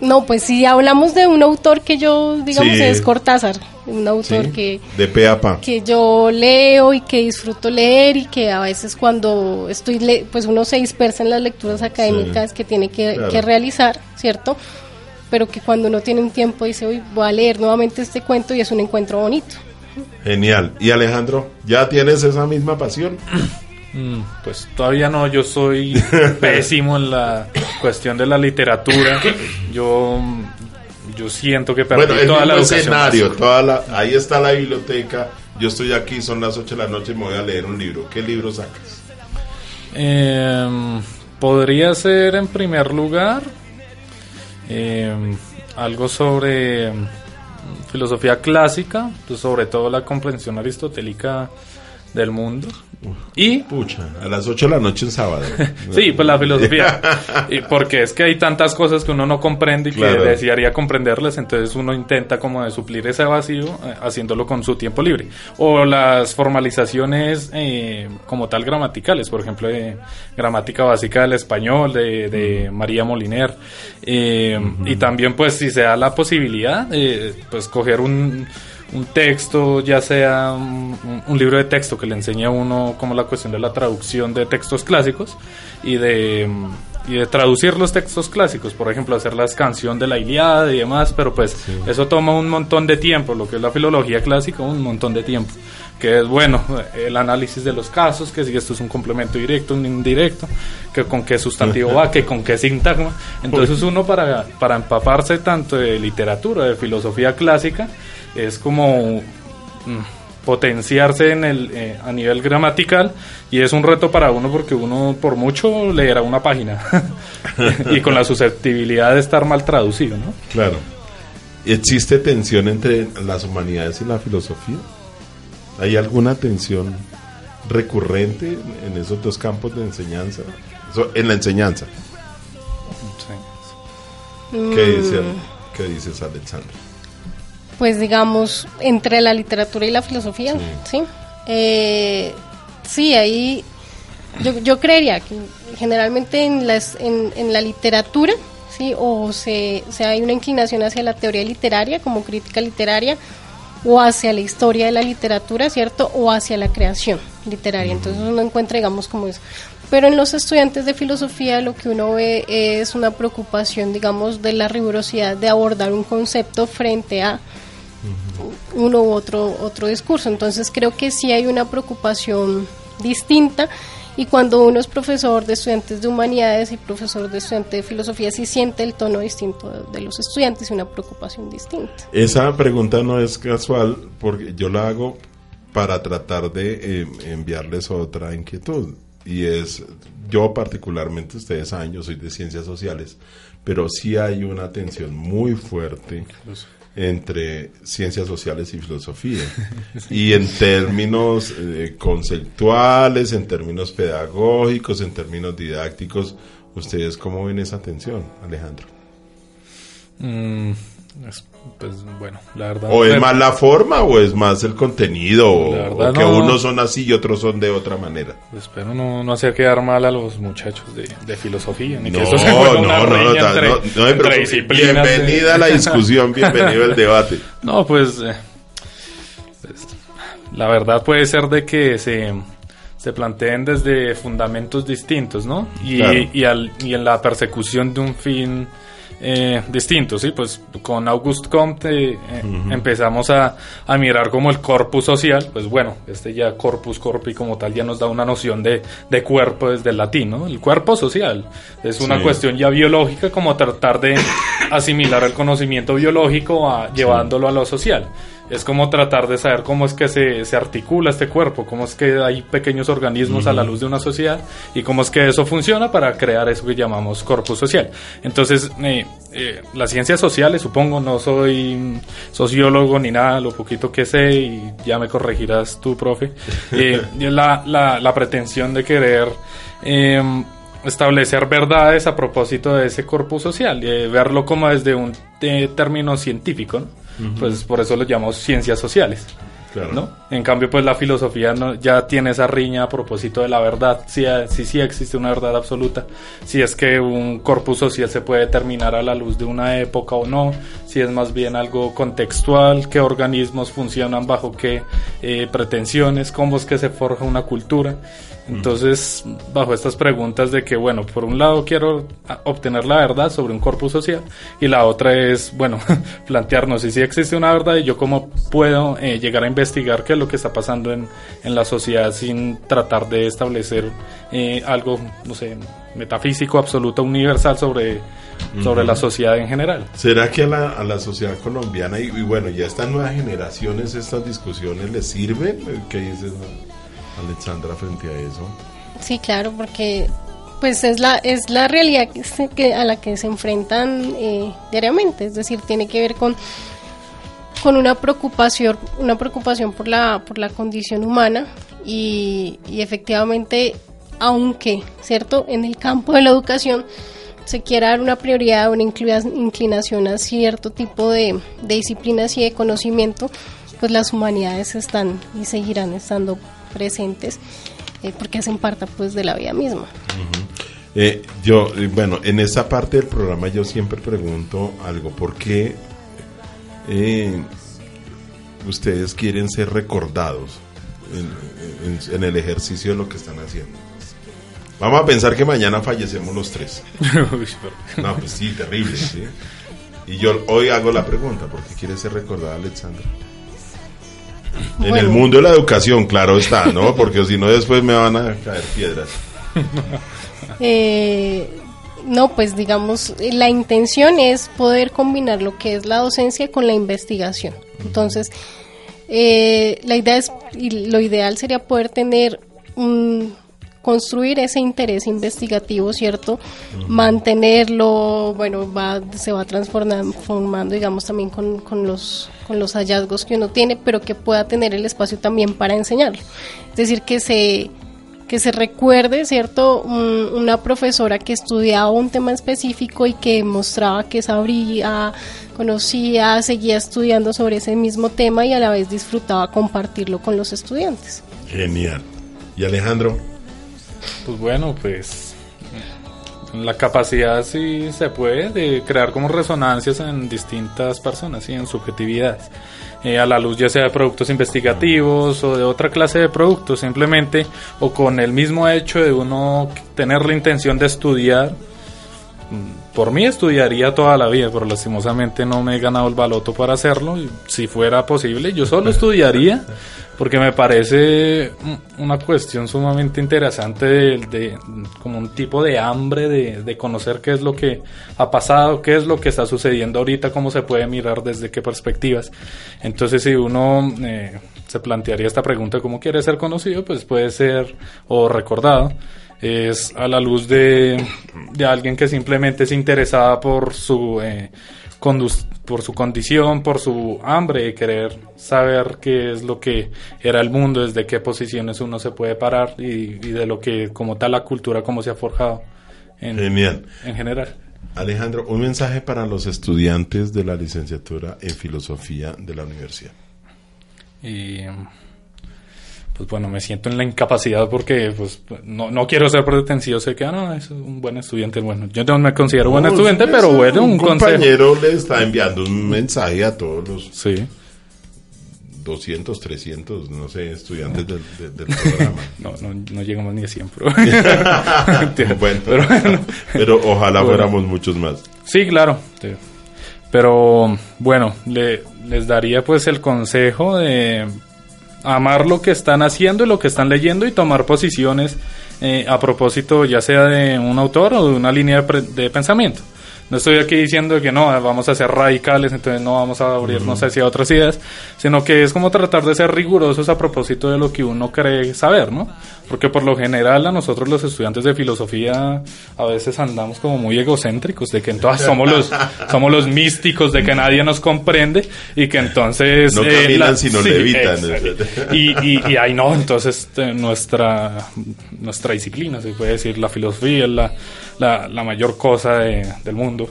No, pues si hablamos de un autor que yo, digamos, Sí. es Cortázar, un autor ¿Sí? que De pe a pa. que yo leo y que disfruto leer y que a veces cuando estoy, le pues uno se dispersa en las lecturas académicas que tiene que, Claro. que realizar, ¿cierto? Pero que cuando uno tiene un tiempo dice, uy, voy a leer nuevamente este cuento y es un encuentro bonito. Genial. ¿Y Alejandro, ya tienes esa misma pasión? Mm, Pues todavía no, yo soy pésimo en la cuestión de la literatura. Yo, yo siento que perdí Bueno, el toda la mismo educación. escenario, básica. toda la, ahí está la biblioteca. Yo estoy aquí, son las 8 de la noche y me voy a leer un libro. ¿Qué libro sacas? Em, podría ser en primer lugar em, algo sobre em, filosofía clásica, pues sobre todo la comprensión aristotélica del mundo. Y Pucha, a las 8 de la noche en sábado. Sí, pues la filosofía. y porque es que hay tantas cosas que uno no comprende y que desearía comprenderlas, entonces uno intenta como de suplir ese vacío eh, haciéndolo con su tiempo libre. O las formalizaciones eh, como tal gramaticales, por ejemplo, de gramática básica del español de, de María Moliner. Eh, Y también pues si se da la posibilidad, pues coger un un texto, ya sea un, libro de texto que le enseña a uno como la cuestión de la traducción de textos clásicos y de, y de traducir los textos clásicos, por ejemplo, hacer las canción de la Iliada y demás, pero pues eso toma un montón de tiempo, lo que es la filología clásica, un montón de tiempo, que es bueno, el análisis de los casos, que si esto es un complemento directo, un indirecto, que con qué sustantivo va, que con qué sintagma, entonces uno para, para empaparse tanto de literatura, de filosofía clásica, es como mm, potenciarse en el eh, a nivel gramatical y es un reto para uno porque uno por mucho leerá una página y con la susceptibilidad de estar mal traducido, ¿no? Claro. ¿Existe tensión entre las humanidades y la filosofía? ¿Hay alguna tensión recurrente en esos dos campos de enseñanza? Eso, en la enseñanza. ¿Qué, dice, ¿Qué dices, Alexandra? Pues digamos, entre la literatura y la filosofía, ¿sí? Eh, sí, ahí yo, yo creería que generalmente en, las, en, en la literatura, ¿sí? O se, se hay una inclinación hacia la teoría literaria como crítica literaria o hacia la historia de la literatura, ¿cierto? O hacia la creación literaria. Entonces uno encuentra, digamos, como eso. Pero en los estudiantes de filosofía lo que uno ve es una preocupación, digamos, de la rigurosidad de abordar un concepto frente a uno u otro, otro discurso. Entonces creo que sí hay una preocupación distinta y cuando uno es profesor de estudiantes de humanidades y profesor de estudiantes de filosofía, sí siente el tono distinto de, de los estudiantes y una preocupación distinta. Esa pregunta no es casual porque yo la hago para tratar de eh, enviarles otra inquietud. Y es, yo particularmente, ustedes saben, yo soy de ciencias sociales, pero sí hay una tensión muy fuerte entre ciencias sociales y filosofía. Y en términos eh, conceptuales, en términos pedagógicos, en términos didácticos, ¿ustedes cómo ven esa tensión, Alejandro? Mm, pues bueno, la verdad. ¿O es más la forma o es más el contenido? O, que no. unos son así y otros son de otra manera. Espero no, no hacer quedar mal a los muchachos de, de filosofía, ni No, que esto se no, una no, no, entre, no, no entre de- Bienvenida a la discusión, bienvenido al debate. No, pues, eh, pues, la verdad puede ser de que se, se planteen desde fundamentos distintos, ¿no? Y, Claro. y, al- y en la persecución de un fin eh, distinto, ¿sí? Pues con Auguste Comte eh, empezamos a, a mirar como el corpus social, pues bueno, este ya corpus corpi como tal ya nos da una noción de, de cuerpo desde el latín, ¿no? El cuerpo social es una Sí. cuestión ya biológica como tratar de asimilar el conocimiento biológico a, llevándolo a lo social. Es como tratar de saber cómo es que se, se articula este cuerpo, cómo es que hay pequeños organismos a la luz de una sociedad y cómo es que eso funciona para crear eso que llamamos corpus social. Entonces, eh, eh, las ciencias sociales, supongo, no soy sociólogo ni nada, lo poquito que sé y ya me corregirás tú, profe, eh, la, la, la pretensión de querer... em, establecer verdades a propósito de ese corpus social, y verlo como desde un eh, término científico, ¿no? Pues por eso lo llamamos ciencias sociales. Claro. ¿no? En cambio, pues la filosofía no, ya tiene esa riña a propósito de la verdad, si sí, sí existe una verdad absoluta, si es que un corpus social se puede determinar a la luz de una época o no, si es más bien algo contextual, qué organismos funcionan bajo qué eh, pretensiones, cómo es que se forja una cultura. Entonces, bajo estas preguntas de que, bueno, por un lado quiero obtener la verdad sobre un corpus social y la otra es, bueno, plantearnos si sí existe una verdad y yo cómo puedo eh, llegar a investigar qué es lo que está pasando en, en la sociedad sin tratar de establecer eh, algo, no sé, metafísico, absoluto, universal sobre, sobre la sociedad en general. ¿Será que a la, a la sociedad colombiana y, y bueno, ya estas nuevas generaciones, estas discusiones les sirven? ¿Qué dices, Alexandra, frente a eso? Sí, claro, porque pues es la es la realidad que a la que se enfrentan eh, diariamente, es decir, tiene que ver con con una preocupación una preocupación por la por la condición humana y, y efectivamente, aunque, ¿cierto? En el campo de la educación se quiera dar una prioridad, una inclinación a cierto tipo de, disciplinas y de conocimiento, pues las humanidades están y seguirán estando presentes eh, porque hacen parte pues de la vida misma. Eh, yo, eh, bueno, en esa parte del programa yo siempre pregunto algo, ¿por qué ustedes quieren ser recordados en el ejercicio de lo que están haciendo? Vamos a pensar que mañana fallecemos los tres. no, pues sí, terrible, ¿sí? Y yo hoy hago la pregunta, ¿por qué quiere ser recordada Alexandra? En el mundo de la educación, claro está, ¿no? Porque si no después me van a caer piedras. Eh, no, pues digamos, la intención es poder combinar lo que es la docencia con la investigación. Entonces, eh, la idea es, y lo ideal sería poder tener un construir ese interés investigativo, ¿cierto? Mantenerlo, bueno, va, se va transformando, digamos, también con, los, con los hallazgos que uno tiene, pero que pueda tener el espacio también para enseñarlo. Es decir, que se que se recuerde, ¿cierto? una profesora que estudiaba un tema específico y que mostraba que sabría, conocía, seguía estudiando sobre ese mismo tema y a la vez disfrutaba compartirlo con los estudiantes. Genial. ¿Y Alejandro? Pues bueno, pues la capacidad sí se puede de crear como resonancias en distintas personas y en subjetividades. Eh, a la luz ya sea de productos investigativos o de otra clase de productos, simplemente o con el mismo hecho de uno tener la intención de estudiar. Por mí estudiaría toda la vida, pero lastimosamente no me he ganado el baloto para hacerlo. Si fuera posible, yo solo estudiaría porque me parece una cuestión sumamente interesante de, como un tipo de hambre de, conocer qué es lo que ha pasado, qué es lo que está sucediendo ahorita, cómo se puede mirar desde qué perspectivas. Entonces, si uno eh, se plantearía esta pregunta, ¿cómo quiere ser conocido? Pues puede ser o recordado es a la luz de, de alguien que simplemente es interesada por su eh, por su condición, por su hambre de querer saber qué es lo que era el mundo, desde qué posiciones uno se puede parar y, de lo que como tal la cultura como se ha forjado en, en general. Alejandro, un mensaje para los estudiantes de la licenciatura en filosofía de la universidad. Y pues bueno, me siento en la incapacidad porque pues no, no quiero ser pretencioso de que, ah, no, es un buen estudiante. Bueno, yo no me considero buen estudiante, pero bueno, un, compañero le está enviando un mensaje a todos los sí. 200, 300, no sé, estudiantes del, programa. No, no, no, llegamos ni a 100, pero... pero, pero, ojalá fuéramos muchos más. Sí, claro. Pero bueno, le, les daría pues el consejo de amar lo que están haciendo y lo que están leyendo y tomar posiciones eh, a propósito ya sea de un autor o de una línea de pensamiento. No estoy aquí diciendo que no, vamos a ser radicales, entonces no vamos a abrirnos hacia otras ideas, sino que es como tratar de ser rigurosos a propósito de lo que uno cree saber, ¿no? Porque por lo general a nosotros los estudiantes de filosofía a veces andamos como muy egocéntricos, de que entonces somos los, somos los místicos, de que nadie nos comprende y que entonces... No eh, caminan sino levitan. Y, y, y ahí no, entonces eh, nuestra, nuestra disciplina, se puede decir, la filosofía la la, la mayor cosa del mundo.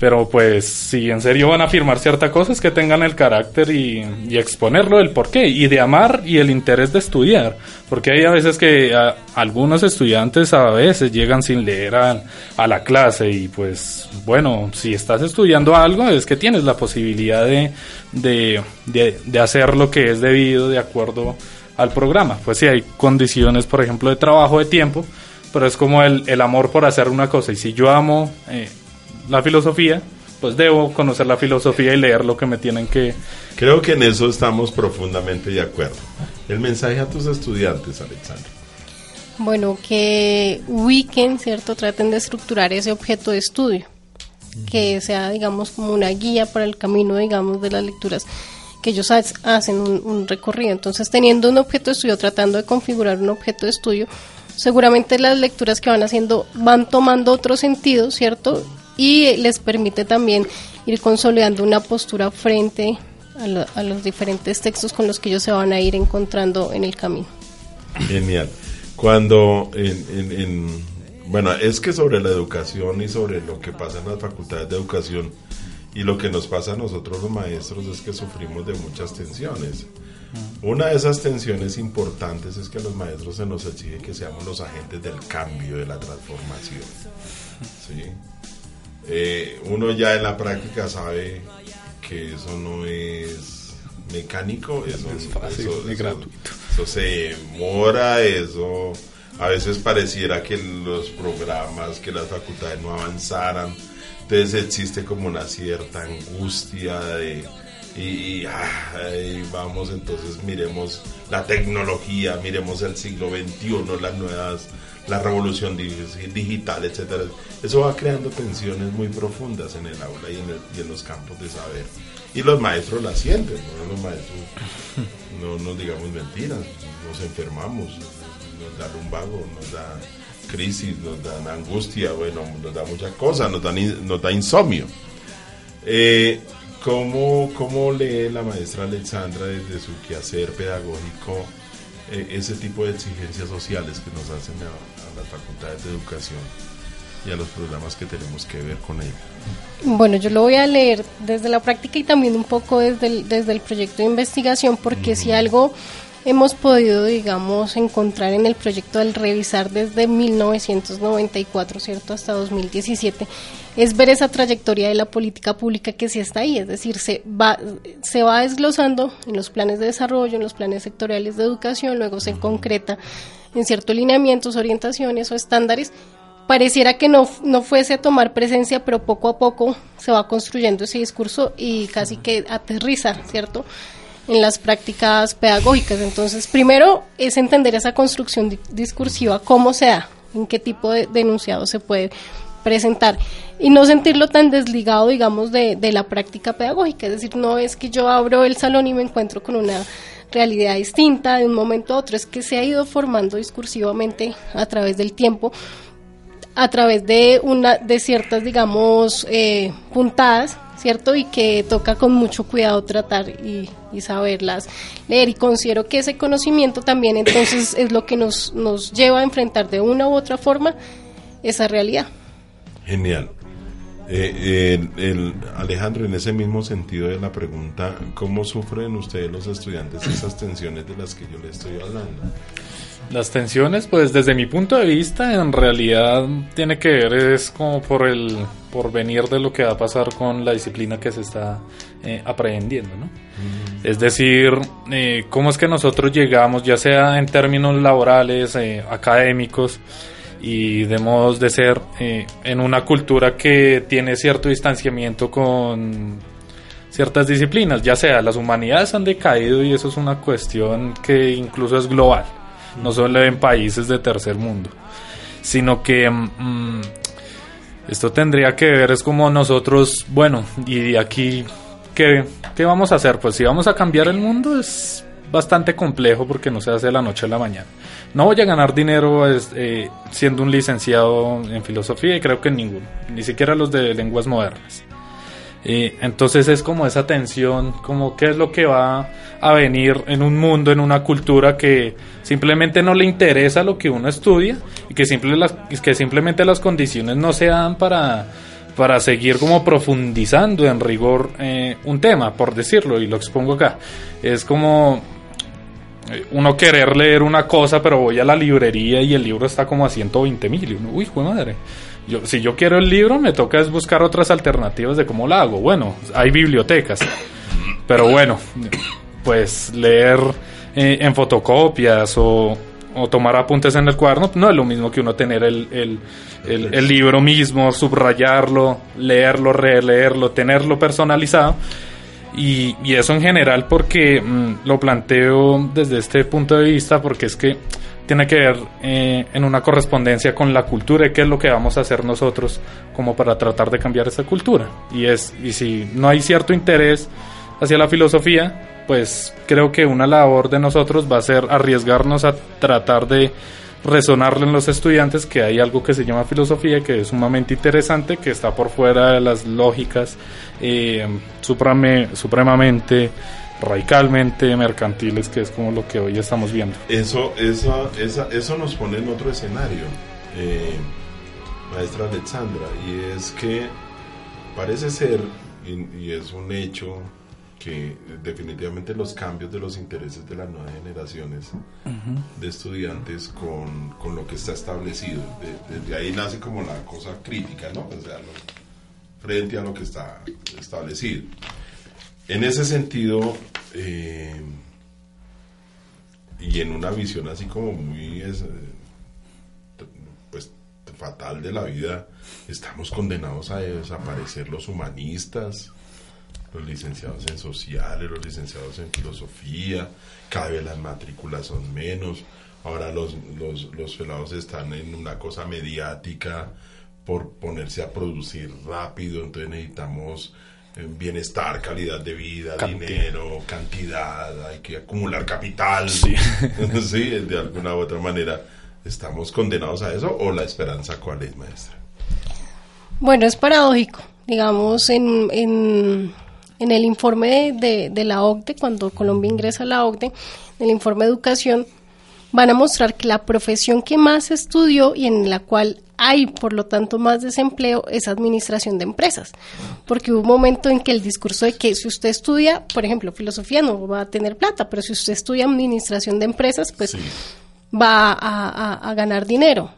Pero pues si en serio van a afirmar ciertas cosas, que tengan el carácter y, exponerlo del porqué, y de amar y el interés de estudiar. Porque hay a veces que algunos estudiantes a veces llegan sin leer a, la clase y pues bueno, si estás estudiando algo es que tienes la posibilidad de, de, de, de hacer lo que es debido de acuerdo al programa. Pues si hay condiciones, por ejemplo, de trabajo, de tiempo, pero es como el, el amor por hacer una cosa. Y si yo amo eh, la filosofía, pues debo conocer la filosofía y leer lo que me tienen que... Creo que en eso estamos profundamente de acuerdo. El mensaje a tus estudiantes, Alexandra. Bueno, que ubiquen, ¿cierto? Traten de estructurar ese objeto de estudio, que sea, digamos, como una guía para el camino, digamos, de las lecturas que ellos hacen un, un recorrido. Entonces, teniendo un objeto de estudio, tratando de configurar un objeto de estudio, seguramente las lecturas que van haciendo van tomando otro sentido, ¿cierto? Y les permite también ir consolidando una postura frente a, los diferentes textos con los que ellos se van a ir encontrando en el camino. Genial. Cuando en, bueno, es que sobre la educación y sobre lo que pasa en las facultades de educación y lo que nos pasa a nosotros los maestros es que sufrimos de muchas tensiones. Una de esas tensiones importantes es que a los maestros se nos exige que seamos los agentes del cambio, de la transformación. ¿sí? Eh, uno ya en la práctica sabe que eso no es mecánico, eso es fácil, eso, gratuito. Eso se demora, eso a veces pareciera que los programas, que las facultades no avanzaran, entonces existe como una cierta angustia de y, vamos entonces miremos la tecnología, miremos el siglo XXI, las nuevas, la revolución digital, etcétera. Eso va creando tensiones muy profundas en el aula y en, los campos de saber. Y los maestros la sienten, ¿no? los maestros no nos digamos mentiras, nos enfermamos, nos da lumbago, nos da crisis, nos da angustia, bueno, nos da muchas cosas, nos da insomnio. Eh, ¿Cómo, ¿Cómo lee la maestra Alexandra desde su quehacer pedagógico eh, ese tipo de exigencias sociales que nos hacen a, las facultades de educación y a los programas que tenemos que ver con ella? Bueno, yo lo voy a leer desde la práctica y también un poco desde el, desde el proyecto de investigación, porque si algo hemos podido, digamos, encontrar en el proyecto del revisar desde 1994, ¿cierto?, hasta 2017, es ver esa trayectoria de la política pública que sí está ahí, es decir, se va, se va desglosando en los planes de desarrollo, en los planes sectoriales de educación, luego se concreta en ciertos lineamientos, orientaciones o estándares. Pareciera que no, no fuese a tomar presencia, pero poco a poco se va construyendo ese discurso y casi que aterriza, ¿cierto?, en las prácticas pedagógicas. Entonces, primero es entender esa construcción discursiva, cómo se da, en qué tipo de denunciado se puede presentar y no sentirlo tan desligado, digamos, de, de la práctica pedagógica. Es decir, no es que yo abro el salón y me encuentro con una realidad distinta de un momento a otro, es que se ha ido formando discursivamente a través del tiempo, a través de, una, de ciertas, digamos, eh, puntadas ¿cierto? Y que toca con mucho cuidado tratar y, saberlas leer. Y considero que ese conocimiento también entonces es lo que nos, nos lleva a enfrentar de una u otra forma esa realidad. Genial. Eh, el, Alejandro, en ese mismo sentido de la pregunta, ¿cómo sufren ustedes los estudiantes esas tensiones de las que yo le estoy hablando? Las tensiones, pues desde mi punto de vista, en realidad tiene que ver es como por el por venir de lo que va a pasar con la disciplina que se está eh, aprendiendo, ¿no? Mm. Es decir, eh, cómo es que nosotros llegamos, ya sea en términos laborales, eh, académicos, y debemos de ser eh, en una cultura que tiene cierto distanciamiento con ciertas disciplinas, ya sea las humanidades han decaído y eso es una cuestión que incluso es global no solo en países de tercer mundo, sino que mm, esto tendría que ver es como nosotros, bueno, y aquí, ¿qué, ¿qué vamos a hacer? Pues si vamos a cambiar el mundo es bastante complejo porque no se hace de la noche a la mañana. No voy a ganar dinero eh, siendo un licenciado en filosofía y creo que ninguno, ni siquiera los de lenguas modernas. Entonces es como esa tensión, como qué es lo que va a venir en un mundo, en una cultura que simplemente no le interesa lo que uno estudia y que, que simplemente las condiciones no se dan para, para seguir como profundizando en rigor eh, un tema, por decirlo, y lo expongo acá. Es como eh, uno querer leer una cosa, pero voy a la librería y el libro está como a 120 mil. Uy, fue madre si yo quiero el libro, me toca es buscar otras alternativas de cómo lo hago. Bueno, hay bibliotecas, pero bueno, pues leer eh, en fotocopias o, tomar apuntes en el cuaderno no es lo mismo que uno tener el, el, libro mismo, subrayarlo, leerlo, releerlo, tenerlo personalizado. Y, y eso en general porque mm, lo planteo desde este punto de vista porque es que tiene que ver eh, en una correspondencia con la cultura y qué es lo que vamos a hacer nosotros como para tratar de cambiar esa cultura. Y, es, y si no hay cierto interés hacia la filosofía, pues creo que una labor de nosotros va a ser arriesgarnos a tratar de, resonarle en los estudiantes que hay algo que se llama filosofía, que es sumamente interesante, que está por fuera de las lógicas eh, supremamente radicalmente mercantiles, que es como lo que hoy estamos viendo. Eso, eso, eso nos pone en otro escenario, eh, maestra Alexandra, y es que parece ser, y, es un hecho, que definitivamente los cambios de los intereses de las nuevas generaciones de estudiantes con, con, lo que está establecido, desde ahí nace como la cosa crítica, ¿no? O sea, frente a lo que está establecido. En ese sentido, eh, y en una visión así como muy eh, pues fatal de la vida, estamos condenados a desaparecer los humanistas, los licenciados en sociales, los licenciados en filosofía, cada vez las matrículas son menos, ahora los, los, los pelados están en una cosa mediática por ponerse a producir rápido, entonces necesitamos bienestar, calidad de vida, dinero, cantidad, hay que acumular capital. Sí. de alguna u otra manera, ¿estamos condenados a eso o la esperanza cuál es, maestra? Bueno, es paradójico. Digamos, en, en, en el informe de, de, la OCDE, cuando Colombia ingresa a la OCDE, en el informe de educación, van a mostrar que la profesión que más estudió y en la cual hay, por lo tanto, más desempleo es administración de empresas, porque hubo un momento en que el discurso de que si usted estudia, por ejemplo, filosofía no va a tener plata, pero si usted estudia administración de empresas, pues va a, ganar dinero.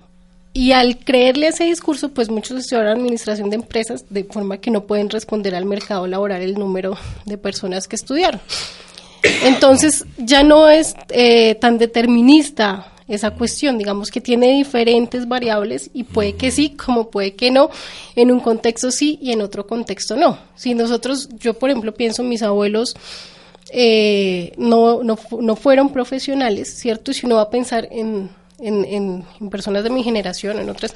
Y al creerle ese discurso, pues muchos estudiaron administración de empresas de forma que no pueden responder al mercado laboral el número de personas que estudiaron. Entonces ya no es eh, tan determinista esa cuestión, digamos que tiene diferentes variables y puede que sí, como puede que no, en un contexto sí y en otro contexto no. Si nosotros, yo por ejemplo pienso, mis abuelos eh, no, no, no, fueron profesionales, ¿cierto? Y si uno va a pensar en, en, en, personas de mi generación, en otras,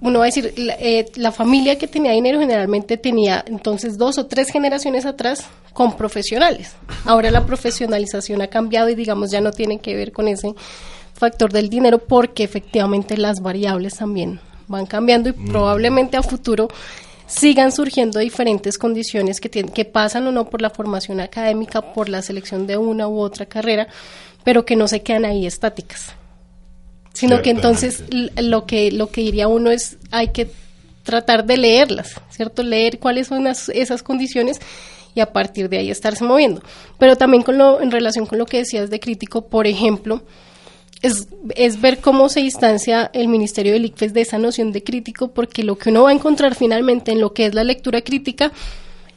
uno va a decir, la, eh, la, familia que tenía dinero generalmente tenía entonces dos o tres generaciones atrás con profesionales. Ahora la profesionalización ha cambiado y digamos ya no tiene que ver con ese factor del dinero porque efectivamente las variables también van cambiando y mm. probablemente a futuro sigan surgiendo diferentes condiciones que, tienen, que pasan o no por la formación académica, por la selección de una u otra carrera, pero que no se quedan ahí estáticas. Sino que entonces lo que, lo que diría uno es hay que tratar de leerlas, ¿cierto? Leer cuáles son esas condiciones y a partir de ahí estarse moviendo. Pero también con lo, en relación con lo que decías de crítico, por ejemplo, es, es, ver cómo se distancia el Ministerio del ICFES de esa noción de crítico, porque lo que uno va a encontrar finalmente en lo que es la lectura crítica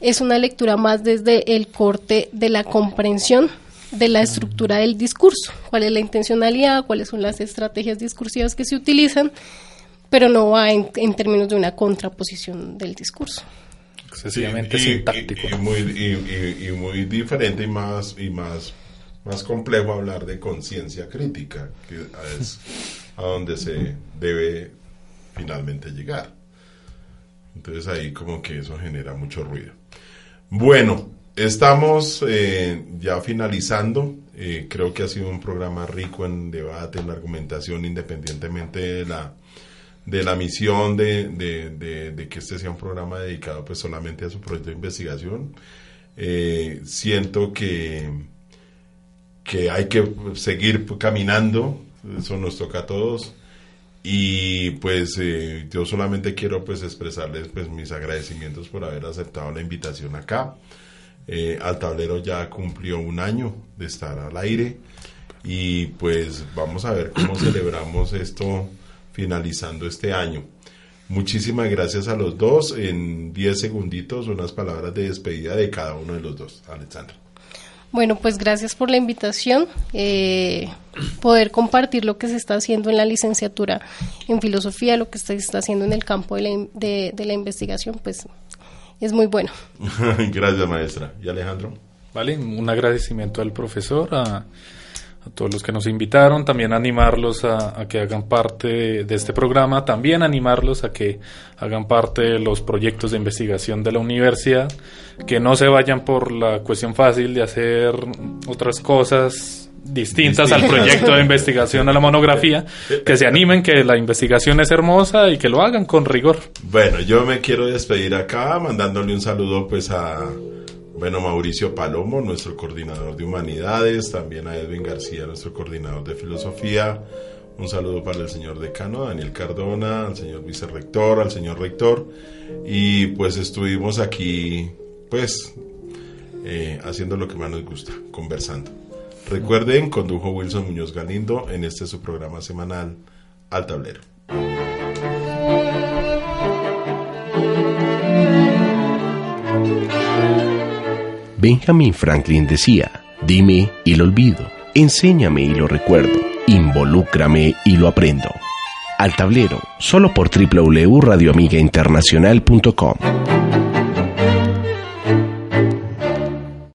es una lectura más desde el corte de la comprensión de la estructura del discurso, cuál es la intencionalidad, cuáles son las estrategias discursivas que se utilizan, pero no va en, términos de una contraposición del discurso. Excesivamente sintáctico. Y, muy, y, muy diferente y más, y más más complejo hablar de conciencia crítica, que es a donde se debe finalmente llegar. Entonces ahí como que eso genera mucho ruido. Bueno, estamos eh, ya finalizando. Eh, creo que ha sido un programa rico en debate, en argumentación, independientemente de la de la misión de, de, que este sea un programa dedicado pues solamente a su proyecto de investigación. Eh, siento que que hay que seguir caminando, eso nos toca a todos. Y pues eh, yo solamente quiero pues expresarles pues mis agradecimientos por haber aceptado la invitación acá. Eh, al tablero ya cumplió un año de estar al aire y pues vamos a ver cómo celebramos esto finalizando este año. Muchísimas gracias a los dos. En 10 segunditos unas palabras de despedida de cada uno de los dos. Alexandra. Bueno, pues gracias por la invitación. Eh, poder compartir lo que se está haciendo en la licenciatura en filosofía, lo que se está haciendo en el campo de la, de, la investigación, pues es muy bueno. gracias, maestra. ¿Y Alejandro? Vale, un agradecimiento al profesor, a a todos los que nos invitaron, también animarlos a, que hagan parte de este programa, también animarlos a que hagan parte de los proyectos de investigación de la universidad, que no se vayan por la cuestión fácil de hacer otras cosas distintas al proyecto de investigación, a la monografía, que se animen, que la investigación es hermosa y que lo hagan con rigor. Bueno, yo me quiero despedir acá mandándole un saludo pues a bueno, Mauricio Palomo, nuestro coordinador de humanidades, también a Edwin García, nuestro coordinador de filosofía. Un saludo para el señor decano, Daniel Cardona, al señor vicerrector, al señor rector. Y pues estuvimos aquí, pues, eh, haciendo lo que más nos gusta, conversando. Recuerden, condujo Wilson Muñoz Galindo en este su programa semanal Al Tablero. Benjamin Franklin decía, dime y lo olvido, enséñame y lo recuerdo, involúcrame y lo aprendo. Al tablero, solo por www.radioamigainternacional.com.